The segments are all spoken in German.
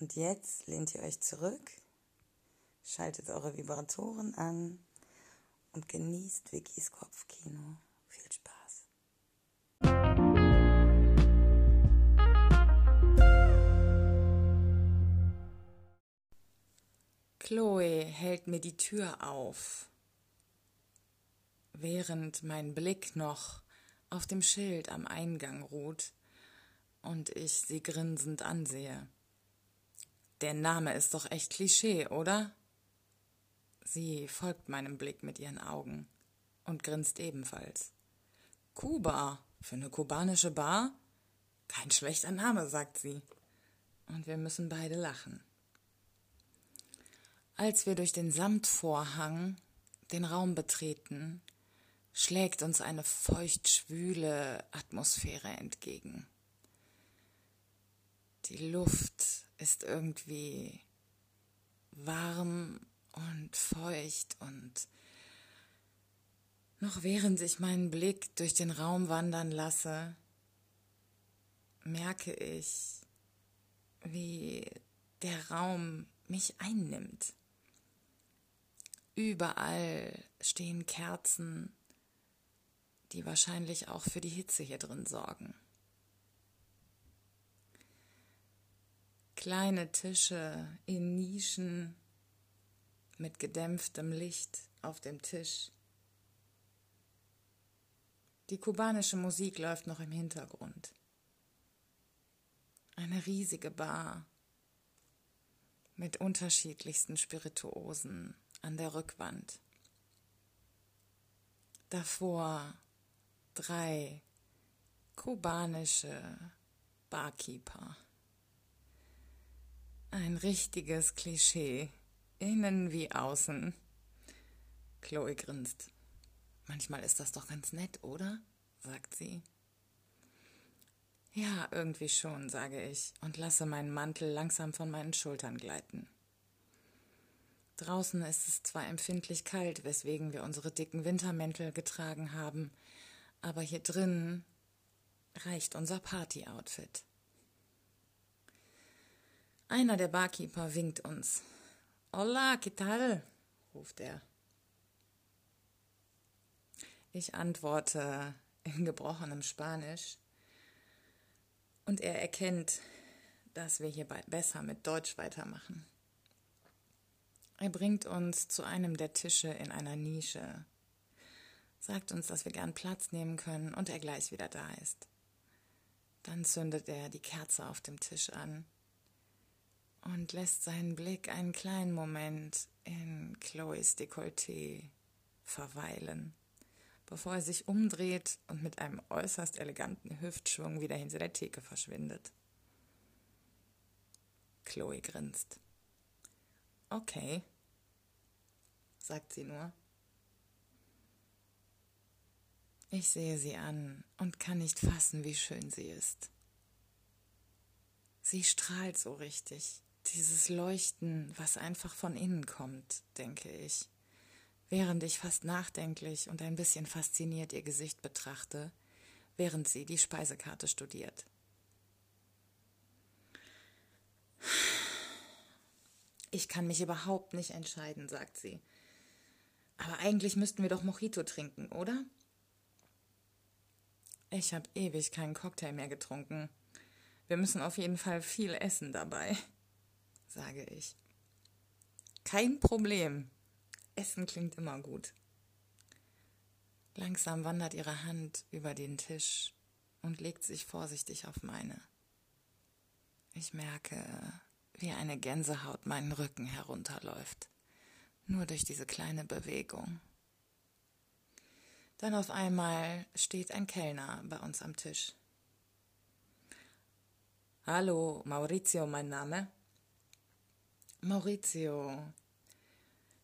Und jetzt lehnt ihr euch zurück, schaltet eure Vibratoren an und genießt Vickys Kopfkino. Viel Spaß. Chloe hält mir die Tür auf, während mein Blick noch auf dem Schild am Eingang ruht und ich sie grinsend ansehe. Der Name ist doch echt Klischee, oder? Sie folgt meinem Blick mit ihren Augen und grinst ebenfalls. Kuba, für eine kubanische Bar? Kein schlechter Name, sagt sie. Und wir müssen beide lachen. Als wir durch den Samtvorhang den Raum betreten, schlägt uns eine feucht-schwüle Atmosphäre entgegen. Die Luft ist irgendwie warm und feucht und noch während ich meinen Blick durch den Raum wandern lasse, merke ich, wie der Raum mich einnimmt. Überall stehen Kerzen, die wahrscheinlich auch für die Hitze hier drin sorgen. Kleine Tische in Nischen mit gedämpftem Licht auf dem Tisch. Die kubanische Musik läuft noch im Hintergrund. Eine riesige Bar mit unterschiedlichsten Spirituosen an der Rückwand. Davor drei kubanische Barkeeper. Ein richtiges Klischee, innen wie außen. Chloe grinst. Manchmal ist das doch ganz nett, oder? sagt sie. Ja, irgendwie schon, sage ich und lasse meinen Mantel langsam von meinen Schultern gleiten. Draußen ist es zwar empfindlich kalt, weswegen wir unsere dicken Wintermäntel getragen haben, aber hier drinnen reicht unser Party-Outfit. Einer der Barkeeper winkt uns. Hola, ¿qué tal? ruft er. Ich antworte in gebrochenem Spanisch und er erkennt, dass wir hier besser mit Deutsch weitermachen. Er bringt uns zu einem der Tische in einer Nische, sagt uns, dass wir gern Platz nehmen können und er gleich wieder da ist. Dann zündet er die Kerze auf dem Tisch an und lässt seinen Blick einen kleinen Moment in Chloes Dekolleté verweilen, bevor er sich umdreht und mit einem äußerst eleganten Hüftschwung wieder hinter der Theke verschwindet. Chloe grinst. Okay, sagt sie nur. Ich sehe sie an und kann nicht fassen, wie schön sie ist. Sie strahlt so richtig, dieses Leuchten, was einfach von innen kommt, denke ich, während ich fast nachdenklich und ein bisschen fasziniert ihr Gesicht betrachte, während sie die Speisekarte studiert. Ich kann mich überhaupt nicht entscheiden, sagt sie. Aber eigentlich müssten wir doch Mojito trinken, oder? Ich habe ewig keinen Cocktail mehr getrunken. Wir müssen auf jeden Fall viel essen dabei sage ich. Kein Problem. Essen klingt immer gut. Langsam wandert ihre Hand über den Tisch und legt sich vorsichtig auf meine. Ich merke, wie eine Gänsehaut meinen Rücken herunterläuft, nur durch diese kleine Bewegung. Dann auf einmal steht ein Kellner bei uns am Tisch. Hallo, Maurizio mein Name. Maurizio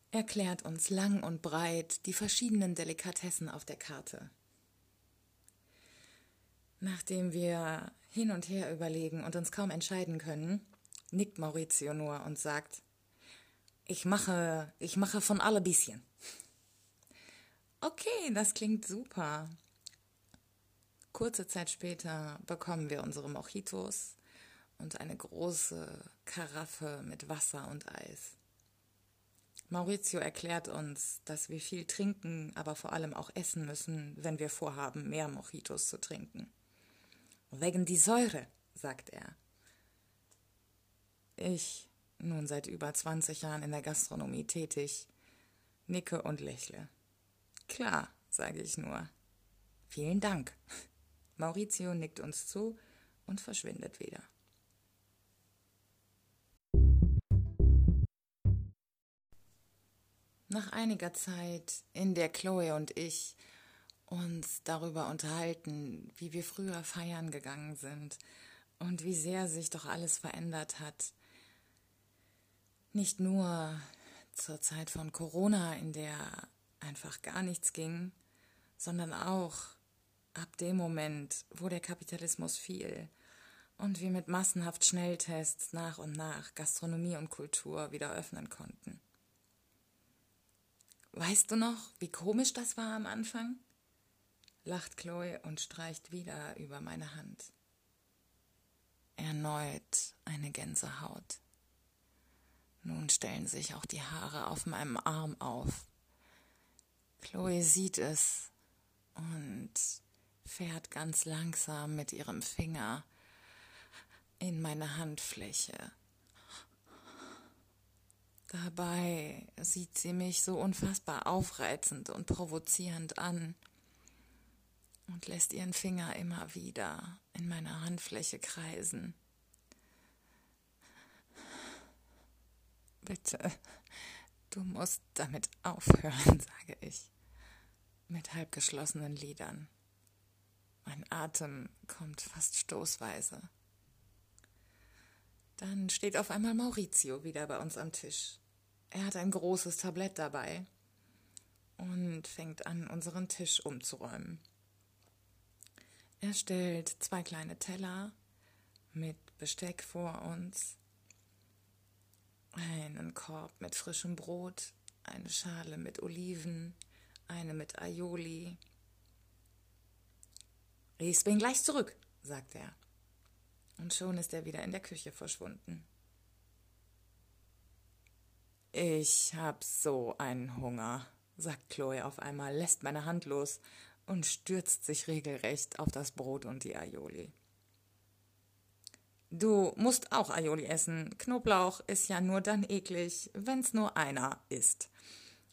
erklärt uns lang und breit die verschiedenen Delikatessen auf der Karte. Nachdem wir hin und her überlegen und uns kaum entscheiden können, nickt Maurizio nur und sagt, ich mache, ich mache von alle bisschen. Okay, das klingt super. Kurze Zeit später bekommen wir unsere Mojitos und eine große Karaffe mit Wasser und Eis. Maurizio erklärt uns, dass wir viel trinken, aber vor allem auch essen müssen, wenn wir vorhaben, mehr Mojitos zu trinken. Wegen die Säure, sagt er. Ich, nun seit über 20 Jahren in der Gastronomie tätig, nicke und lächle. Klar, sage ich nur. Vielen Dank. Maurizio nickt uns zu und verschwindet wieder. Nach einiger Zeit, in der Chloe und ich uns darüber unterhalten, wie wir früher feiern gegangen sind und wie sehr sich doch alles verändert hat. Nicht nur zur Zeit von Corona, in der einfach gar nichts ging, sondern auch ab dem Moment, wo der Kapitalismus fiel und wir mit massenhaft Schnelltests nach und nach Gastronomie und Kultur wieder öffnen konnten. Weißt du noch, wie komisch das war am Anfang? lacht Chloe und streicht wieder über meine Hand. Erneut eine Gänsehaut. Nun stellen sich auch die Haare auf meinem Arm auf. Chloe sieht es und fährt ganz langsam mit ihrem Finger in meine Handfläche. Dabei sieht sie mich so unfassbar aufreizend und provozierend an und lässt ihren Finger immer wieder in meiner Handfläche kreisen. Bitte, du musst damit aufhören, sage ich, mit halbgeschlossenen Lidern. Mein Atem kommt fast stoßweise. Dann steht auf einmal Maurizio wieder bei uns am Tisch. Er hat ein großes Tablett dabei und fängt an, unseren Tisch umzuräumen. Er stellt zwei kleine Teller mit Besteck vor uns, einen Korb mit frischem Brot, eine Schale mit Oliven, eine mit Aioli. Ich bin gleich zurück, sagt er. Und schon ist er wieder in der Küche verschwunden. Ich hab so einen Hunger, sagt Chloe auf einmal, lässt meine Hand los und stürzt sich regelrecht auf das Brot und die Aioli. Du musst auch Aioli essen. Knoblauch ist ja nur dann eklig, wenn's nur einer isst,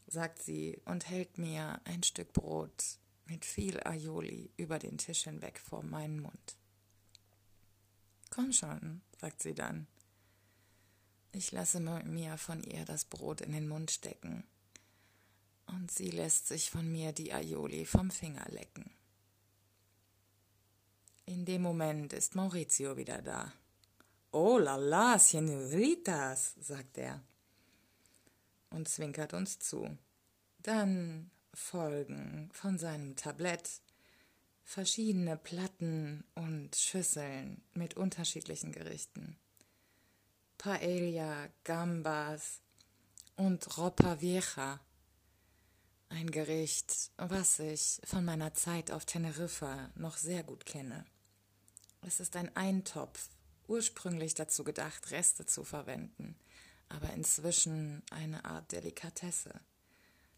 sagt sie und hält mir ein Stück Brot mit viel Aioli über den Tisch hinweg vor meinen Mund. Komm schon, sagt sie dann. Ich lasse mir von ihr das Brot in den Mund stecken und sie lässt sich von mir die Aioli vom Finger lecken. In dem Moment ist Maurizio wieder da. Oh la la, Senoritas, sagt er und zwinkert uns zu. Dann folgen von seinem Tablett verschiedene Platten und Schüsseln mit unterschiedlichen Gerichten. Paella, Gambas und Ropa Vieja ein Gericht, was ich von meiner Zeit auf Teneriffa noch sehr gut kenne. Es ist ein Eintopf, ursprünglich dazu gedacht, Reste zu verwenden, aber inzwischen eine Art Delikatesse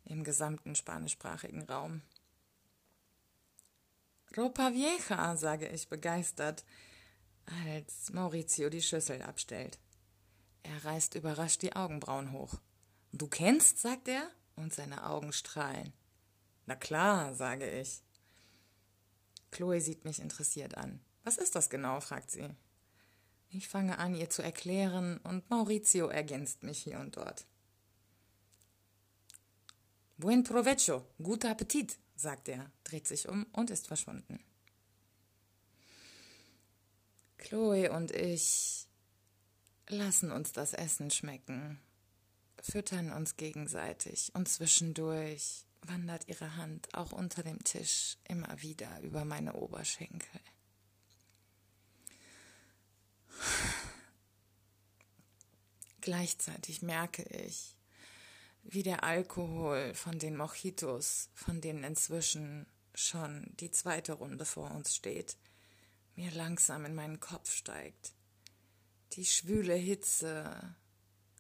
im gesamten spanischsprachigen Raum. Ropa vieja, sage ich begeistert, als Maurizio die Schüssel abstellt. Er reißt überrascht die Augenbrauen hoch. Du kennst, sagt er, und seine Augen strahlen. Na klar, sage ich. Chloe sieht mich interessiert an. Was ist das genau? fragt sie. Ich fange an, ihr zu erklären, und Maurizio ergänzt mich hier und dort. Buen provecho, guter Appetit, sagt er, dreht sich um und ist verschwunden. Chloe und ich lassen uns das Essen schmecken, füttern uns gegenseitig und zwischendurch wandert ihre Hand auch unter dem Tisch immer wieder über meine Oberschenkel. Gleichzeitig merke ich, wie der Alkohol von den Mojitos, von denen inzwischen schon die zweite Runde vor uns steht, mir langsam in meinen Kopf steigt. Die schwüle Hitze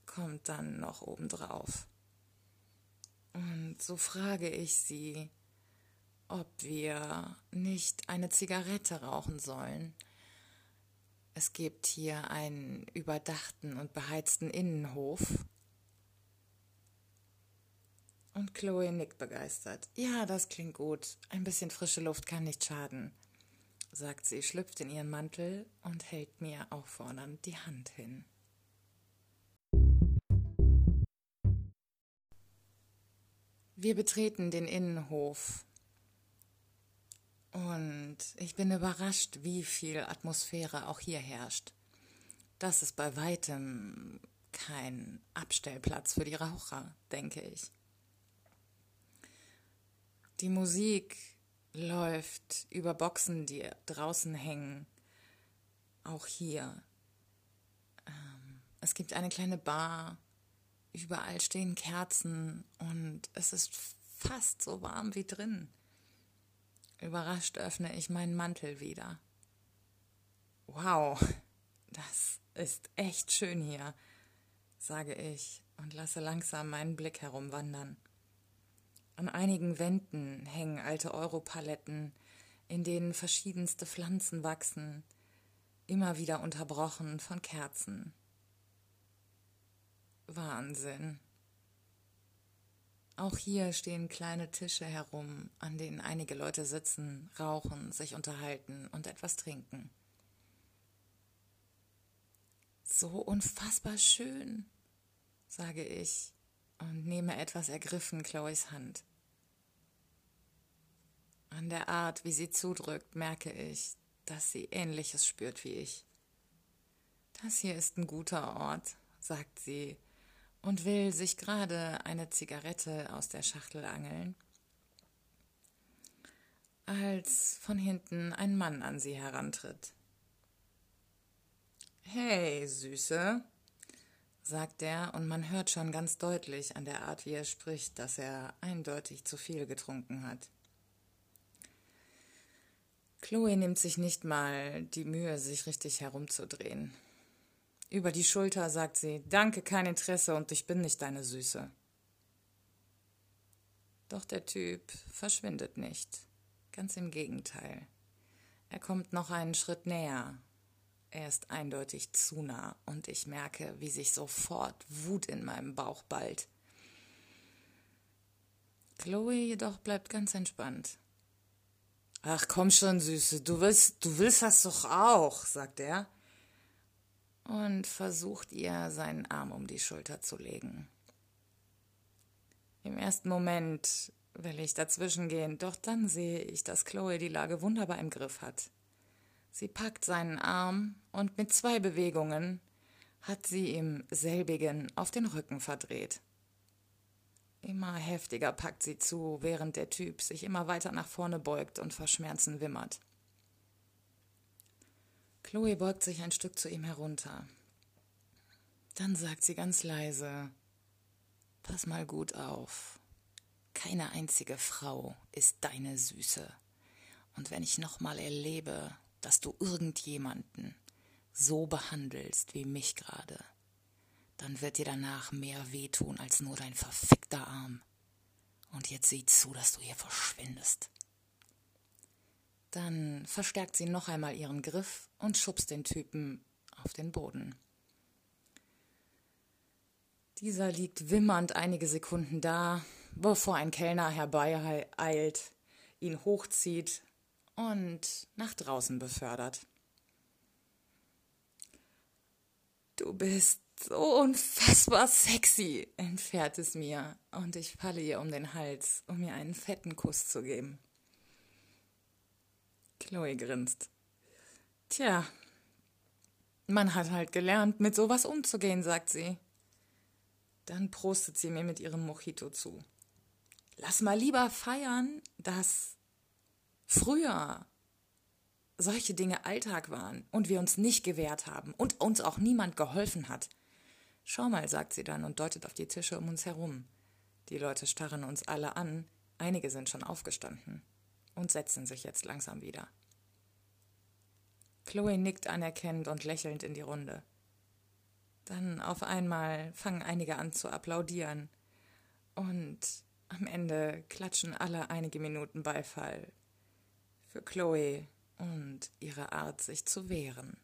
kommt dann noch obendrauf. Und so frage ich sie, ob wir nicht eine Zigarette rauchen sollen. Es gibt hier einen überdachten und beheizten Innenhof. Und Chloe nickt begeistert. Ja, das klingt gut. Ein bisschen frische Luft kann nicht schaden, sagt sie, schlüpft in ihren Mantel und hält mir auffordernd die Hand hin. Wir betreten den Innenhof und ich bin überrascht, wie viel Atmosphäre auch hier herrscht. Das ist bei weitem kein Abstellplatz für die Raucher, denke ich. Die Musik läuft über Boxen, die draußen hängen, auch hier. Ähm, es gibt eine kleine Bar Überall stehen Kerzen und es ist fast so warm wie drin. Überrascht öffne ich meinen Mantel wieder. Wow, das ist echt schön hier, sage ich und lasse langsam meinen Blick herumwandern. An einigen Wänden hängen alte Europaletten, in denen verschiedenste Pflanzen wachsen, immer wieder unterbrochen von Kerzen. Wahnsinn. Auch hier stehen kleine Tische herum, an denen einige Leute sitzen, rauchen, sich unterhalten und etwas trinken. So unfassbar schön, sage ich und nehme etwas ergriffen Chloes Hand. An der Art, wie sie zudrückt, merke ich, dass sie ähnliches spürt wie ich. Das hier ist ein guter Ort, sagt sie und will sich gerade eine Zigarette aus der Schachtel angeln, als von hinten ein Mann an sie herantritt. Hey, Süße, sagt er, und man hört schon ganz deutlich an der Art, wie er spricht, dass er eindeutig zu viel getrunken hat. Chloe nimmt sich nicht mal die Mühe, sich richtig herumzudrehen. Über die Schulter sagt sie, danke, kein Interesse und ich bin nicht deine Süße. Doch der Typ verschwindet nicht. Ganz im Gegenteil. Er kommt noch einen Schritt näher. Er ist eindeutig zu nah und ich merke, wie sich sofort Wut in meinem Bauch ballt. Chloe jedoch bleibt ganz entspannt. Ach komm schon, Süße, du willst, du willst das doch auch, sagt er und versucht ihr seinen Arm um die Schulter zu legen. Im ersten Moment will ich dazwischen gehen, doch dann sehe ich, dass Chloe die Lage wunderbar im Griff hat. Sie packt seinen Arm und mit zwei Bewegungen hat sie ihm selbigen auf den Rücken verdreht. Immer heftiger packt sie zu, während der Typ sich immer weiter nach vorne beugt und vor Schmerzen wimmert. Chloe beugt sich ein Stück zu ihm herunter. Dann sagt sie ganz leise, Pass mal gut auf. Keine einzige Frau ist deine Süße. Und wenn ich nochmal erlebe, dass du irgendjemanden so behandelst wie mich gerade, dann wird dir danach mehr wehtun als nur dein verfickter Arm. Und jetzt sieh zu, dass du hier verschwindest. Dann verstärkt sie noch einmal ihren Griff und schubst den Typen auf den Boden. Dieser liegt wimmernd einige Sekunden da, bevor ein Kellner herbeieilt, ihn hochzieht und nach draußen befördert. Du bist so unfassbar sexy, entfährt es mir, und ich falle ihr um den Hals, um ihr einen fetten Kuss zu geben. Chloe grinst. Tja, man hat halt gelernt, mit sowas umzugehen, sagt sie. Dann prostet sie mir mit ihrem Mojito zu. Lass mal lieber feiern, dass früher solche Dinge Alltag waren und wir uns nicht gewehrt haben und uns auch niemand geholfen hat. Schau mal, sagt sie dann und deutet auf die Tische um uns herum. Die Leute starren uns alle an, einige sind schon aufgestanden und setzen sich jetzt langsam wieder. Chloe nickt anerkennend und lächelnd in die Runde. Dann auf einmal fangen einige an zu applaudieren und am Ende klatschen alle einige Minuten Beifall für Chloe und ihre Art, sich zu wehren.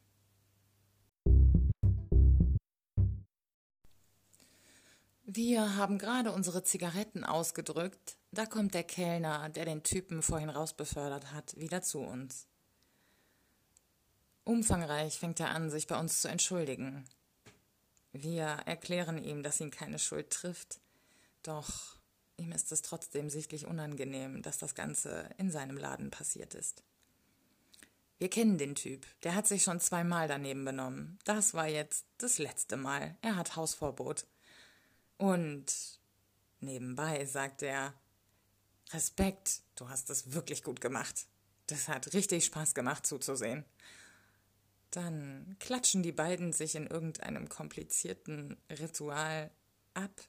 Wir haben gerade unsere Zigaretten ausgedrückt, da kommt der Kellner, der den Typen vorhin rausbefördert hat, wieder zu uns. Umfangreich fängt er an, sich bei uns zu entschuldigen. Wir erklären ihm, dass ihn keine Schuld trifft, doch ihm ist es trotzdem sichtlich unangenehm, dass das Ganze in seinem Laden passiert ist. Wir kennen den Typ. Der hat sich schon zweimal daneben benommen. Das war jetzt das letzte Mal. Er hat Hausverbot. Und nebenbei sagt er, Respekt, du hast es wirklich gut gemacht. Das hat richtig Spaß gemacht zuzusehen. Dann klatschen die beiden sich in irgendeinem komplizierten Ritual ab,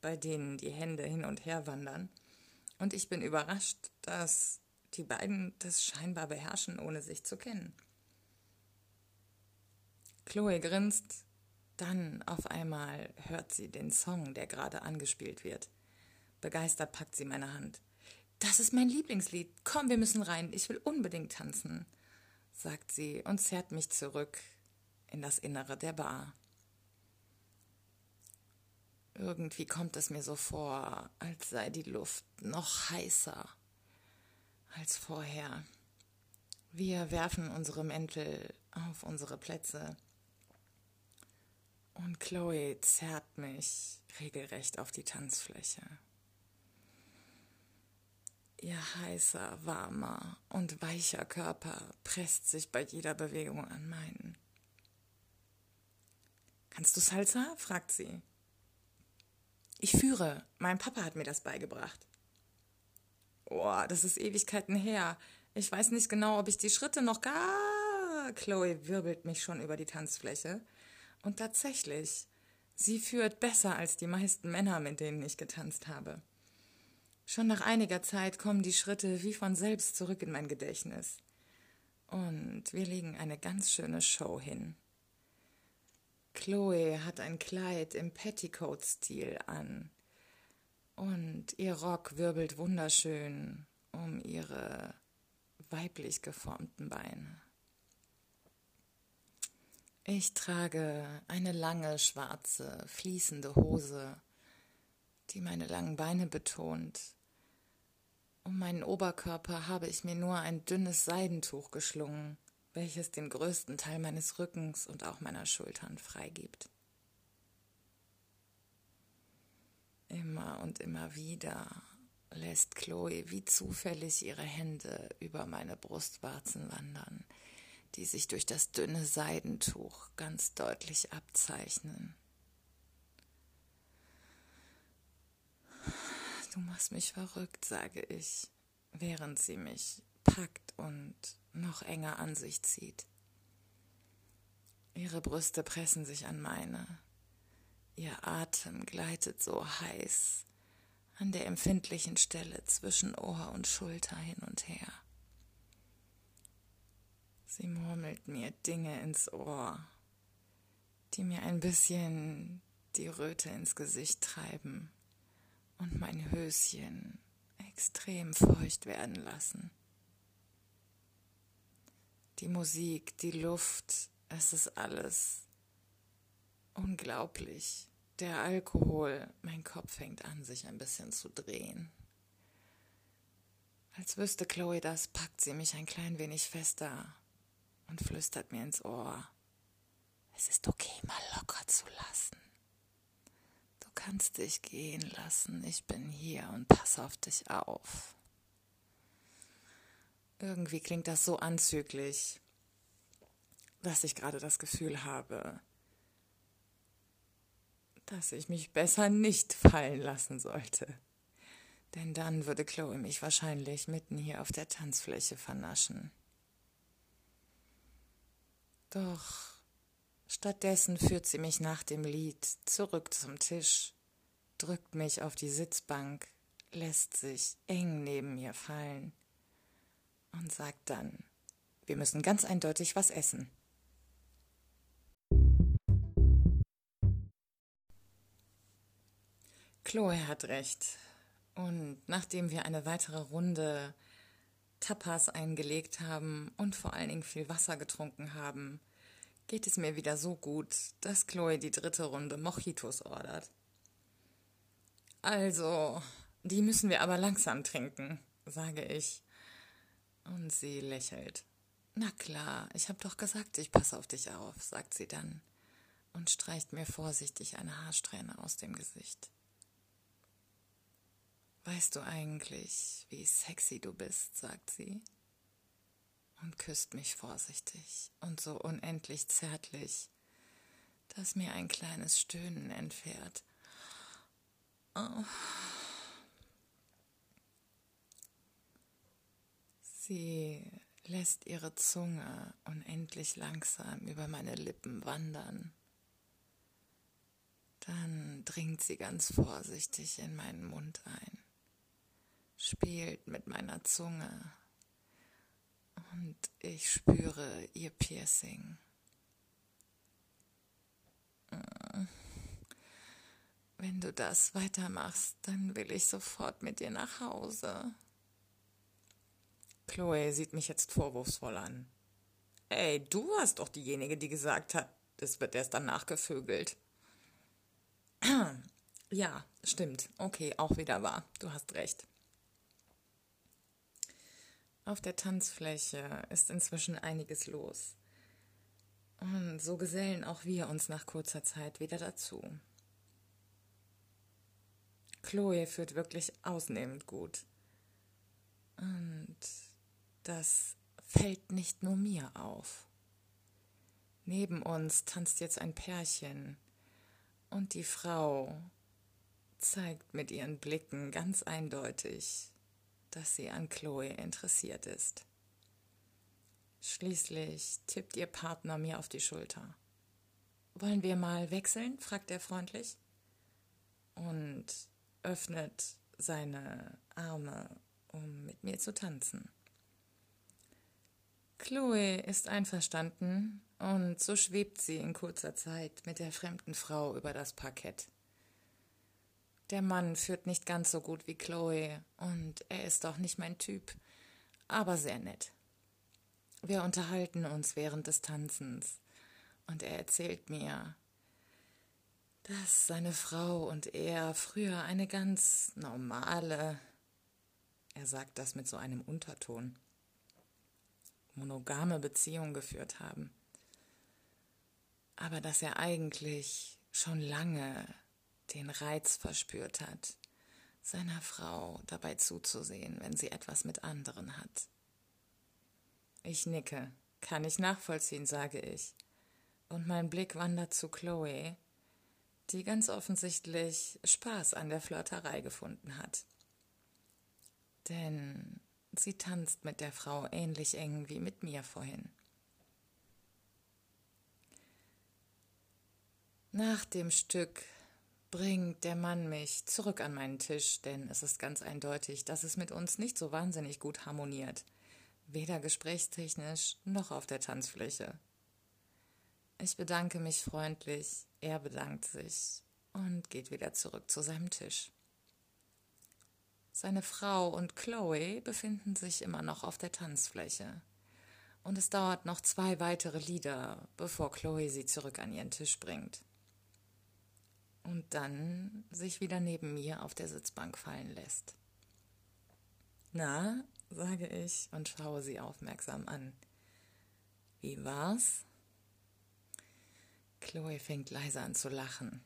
bei denen die Hände hin und her wandern. Und ich bin überrascht, dass die beiden das scheinbar beherrschen, ohne sich zu kennen. Chloe grinst, dann auf einmal hört sie den Song, der gerade angespielt wird. Begeistert packt sie meine Hand. Das ist mein Lieblingslied. Komm, wir müssen rein. Ich will unbedingt tanzen, sagt sie und zerrt mich zurück in das Innere der Bar. Irgendwie kommt es mir so vor, als sei die Luft noch heißer als vorher. Wir werfen unsere Mäntel auf unsere Plätze. Und Chloe zerrt mich regelrecht auf die Tanzfläche. Ihr heißer, warmer und weicher Körper presst sich bei jeder Bewegung an meinen. Kannst du Salsa? fragt sie. Ich führe. Mein Papa hat mir das beigebracht. Oh, das ist Ewigkeiten her. Ich weiß nicht genau, ob ich die Schritte noch gar. Chloe wirbelt mich schon über die Tanzfläche. Und tatsächlich, sie führt besser als die meisten Männer, mit denen ich getanzt habe. Schon nach einiger Zeit kommen die Schritte wie von selbst zurück in mein Gedächtnis. Und wir legen eine ganz schöne Show hin. Chloe hat ein Kleid im Petticoat-Stil an und ihr Rock wirbelt wunderschön um ihre weiblich geformten Beine. Ich trage eine lange, schwarze, fließende Hose, die meine langen Beine betont. Um meinen Oberkörper habe ich mir nur ein dünnes Seidentuch geschlungen, welches den größten Teil meines Rückens und auch meiner Schultern freigibt. Immer und immer wieder lässt Chloe wie zufällig ihre Hände über meine Brustwarzen wandern, die sich durch das dünne Seidentuch ganz deutlich abzeichnen. Du machst mich verrückt, sage ich, während sie mich packt und noch enger an sich zieht. Ihre Brüste pressen sich an meine, Ihr Atem gleitet so heiß an der empfindlichen Stelle zwischen Ohr und Schulter hin und her. Sie murmelt mir Dinge ins Ohr, die mir ein bisschen die Röte ins Gesicht treiben und mein Höschen extrem feucht werden lassen. Die Musik, die Luft, es ist alles unglaublich der Alkohol, mein Kopf fängt an, sich ein bisschen zu drehen. Als wüsste Chloe das, packt sie mich ein klein wenig fester und flüstert mir ins Ohr. Es ist okay, mal locker zu lassen. Du kannst dich gehen lassen, ich bin hier und pass auf dich auf. Irgendwie klingt das so anzüglich, dass ich gerade das Gefühl habe, dass ich mich besser nicht fallen lassen sollte. Denn dann würde Chloe mich wahrscheinlich mitten hier auf der Tanzfläche vernaschen. Doch stattdessen führt sie mich nach dem Lied zurück zum Tisch, drückt mich auf die Sitzbank, lässt sich eng neben mir fallen und sagt dann, wir müssen ganz eindeutig was essen. Chloe hat recht. Und nachdem wir eine weitere Runde Tapas eingelegt haben und vor allen Dingen viel Wasser getrunken haben, geht es mir wieder so gut, dass Chloe die dritte Runde Mojitos ordert. Also, die müssen wir aber langsam trinken, sage ich. Und sie lächelt. Na klar, ich hab doch gesagt, ich passe auf dich auf, sagt sie dann und streicht mir vorsichtig eine Haarsträhne aus dem Gesicht. Weißt du eigentlich, wie sexy du bist, sagt sie und küsst mich vorsichtig und so unendlich zärtlich, dass mir ein kleines Stöhnen entfährt. Oh. Sie lässt ihre Zunge unendlich langsam über meine Lippen wandern. Dann dringt sie ganz vorsichtig in meinen Mund ein, spielt mit meiner Zunge und ich spüre ihr Piercing. Wenn du das weitermachst, dann will ich sofort mit dir nach Hause. Chloe sieht mich jetzt vorwurfsvoll an. Ey, du warst doch diejenige, die gesagt hat, es wird erst danach gevögelt. ja, stimmt. Okay, auch wieder wahr. Du hast recht. Auf der Tanzfläche ist inzwischen einiges los. Und so gesellen auch wir uns nach kurzer Zeit wieder dazu. Chloe führt wirklich ausnehmend gut. Und das fällt nicht nur mir auf. Neben uns tanzt jetzt ein Pärchen und die Frau zeigt mit ihren Blicken ganz eindeutig, dass sie an Chloe interessiert ist. Schließlich tippt ihr Partner mir auf die Schulter. Wollen wir mal wechseln? fragt er freundlich und öffnet seine Arme, um mit mir zu tanzen. Chloe ist einverstanden und so schwebt sie in kurzer Zeit mit der fremden Frau über das Parkett. Der Mann führt nicht ganz so gut wie Chloe und er ist auch nicht mein Typ, aber sehr nett. Wir unterhalten uns während des Tanzens und er erzählt mir, dass seine Frau und er früher eine ganz normale, er sagt das mit so einem Unterton, monogame Beziehung geführt haben. Aber dass er eigentlich schon lange den Reiz verspürt hat, seiner Frau dabei zuzusehen, wenn sie etwas mit anderen hat. Ich nicke, kann ich nachvollziehen, sage ich, und mein Blick wandert zu Chloe, die ganz offensichtlich Spaß an der Flirterei gefunden hat. Denn Sie tanzt mit der Frau ähnlich eng wie mit mir vorhin. Nach dem Stück bringt der Mann mich zurück an meinen Tisch, denn es ist ganz eindeutig, dass es mit uns nicht so wahnsinnig gut harmoniert, weder gesprächstechnisch noch auf der Tanzfläche. Ich bedanke mich freundlich, er bedankt sich und geht wieder zurück zu seinem Tisch. Seine Frau und Chloe befinden sich immer noch auf der Tanzfläche. Und es dauert noch zwei weitere Lieder, bevor Chloe sie zurück an ihren Tisch bringt. und dann sich wieder neben mir auf der Sitzbank fallen lässt. Na, sage ich und schaue sie aufmerksam an. Wie war's? Chloe fängt leise an zu lachen.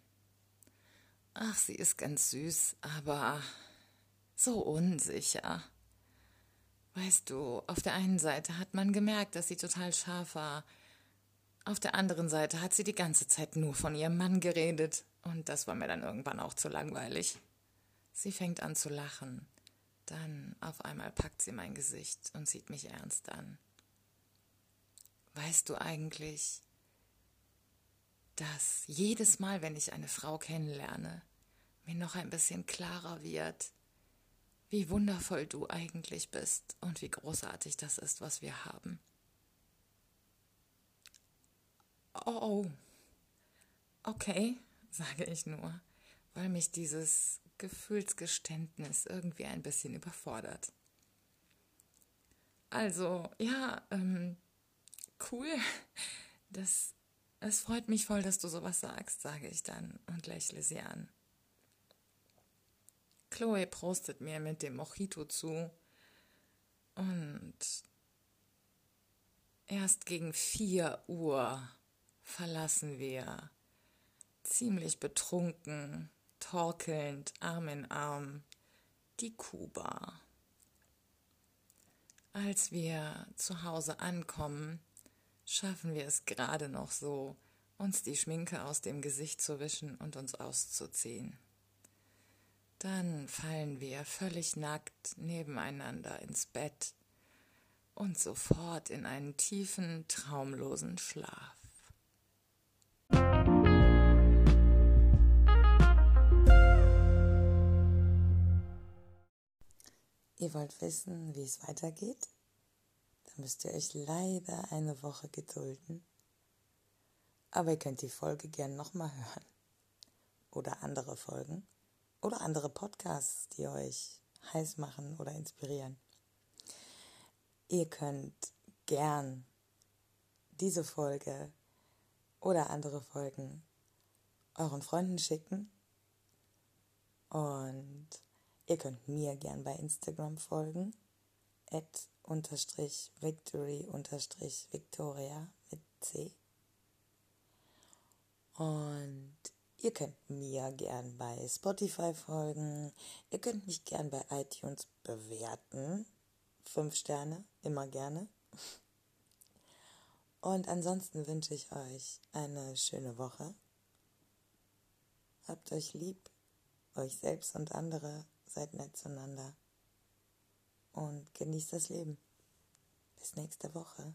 Ach, sie ist ganz süß, aber so unsicher. Weißt du, auf der einen Seite hat man gemerkt, dass sie total scharf war. Auf der anderen Seite hat sie die ganze Zeit nur von ihrem Mann geredet. Und das war mir dann irgendwann auch zu langweilig. Sie fängt an zu lachen. Dann auf einmal packt sie mein Gesicht und sieht mich ernst an. Weißt du eigentlich, dass jedes Mal, wenn ich eine Frau kennenlerne, mir noch ein bisschen klarer wird, wie wundervoll du eigentlich bist und wie großartig das ist, was wir haben. Oh, okay, sage ich nur, weil mich dieses Gefühlsgeständnis irgendwie ein bisschen überfordert. Also, ja, ähm, cool. Das, es freut mich voll, dass du sowas sagst, sage ich dann und lächle sie an. Chloe prostet mir mit dem Mojito zu und erst gegen vier Uhr verlassen wir, ziemlich betrunken, torkelnd, Arm in Arm, die Kuba. Als wir zu Hause ankommen, schaffen wir es gerade noch so, uns die Schminke aus dem Gesicht zu wischen und uns auszuziehen. Dann fallen wir völlig nackt nebeneinander ins Bett und sofort in einen tiefen, traumlosen Schlaf. Ihr wollt wissen, wie es weitergeht? Dann müsst ihr euch leider eine Woche gedulden. Aber ihr könnt die Folge gern nochmal hören. Oder andere Folgen oder andere Podcasts, die euch heiß machen oder inspirieren. Ihr könnt gern diese Folge oder andere Folgen euren Freunden schicken. Und ihr könnt mir gern bei Instagram folgen. At unterstrich victory unterstrich victoria mit C. Und Ihr könnt mir gern bei Spotify folgen. Ihr könnt mich gern bei iTunes bewerten. Fünf Sterne, immer gerne. Und ansonsten wünsche ich euch eine schöne Woche. Habt euch lieb, euch selbst und andere, seid nett zueinander und genießt das Leben. Bis nächste Woche.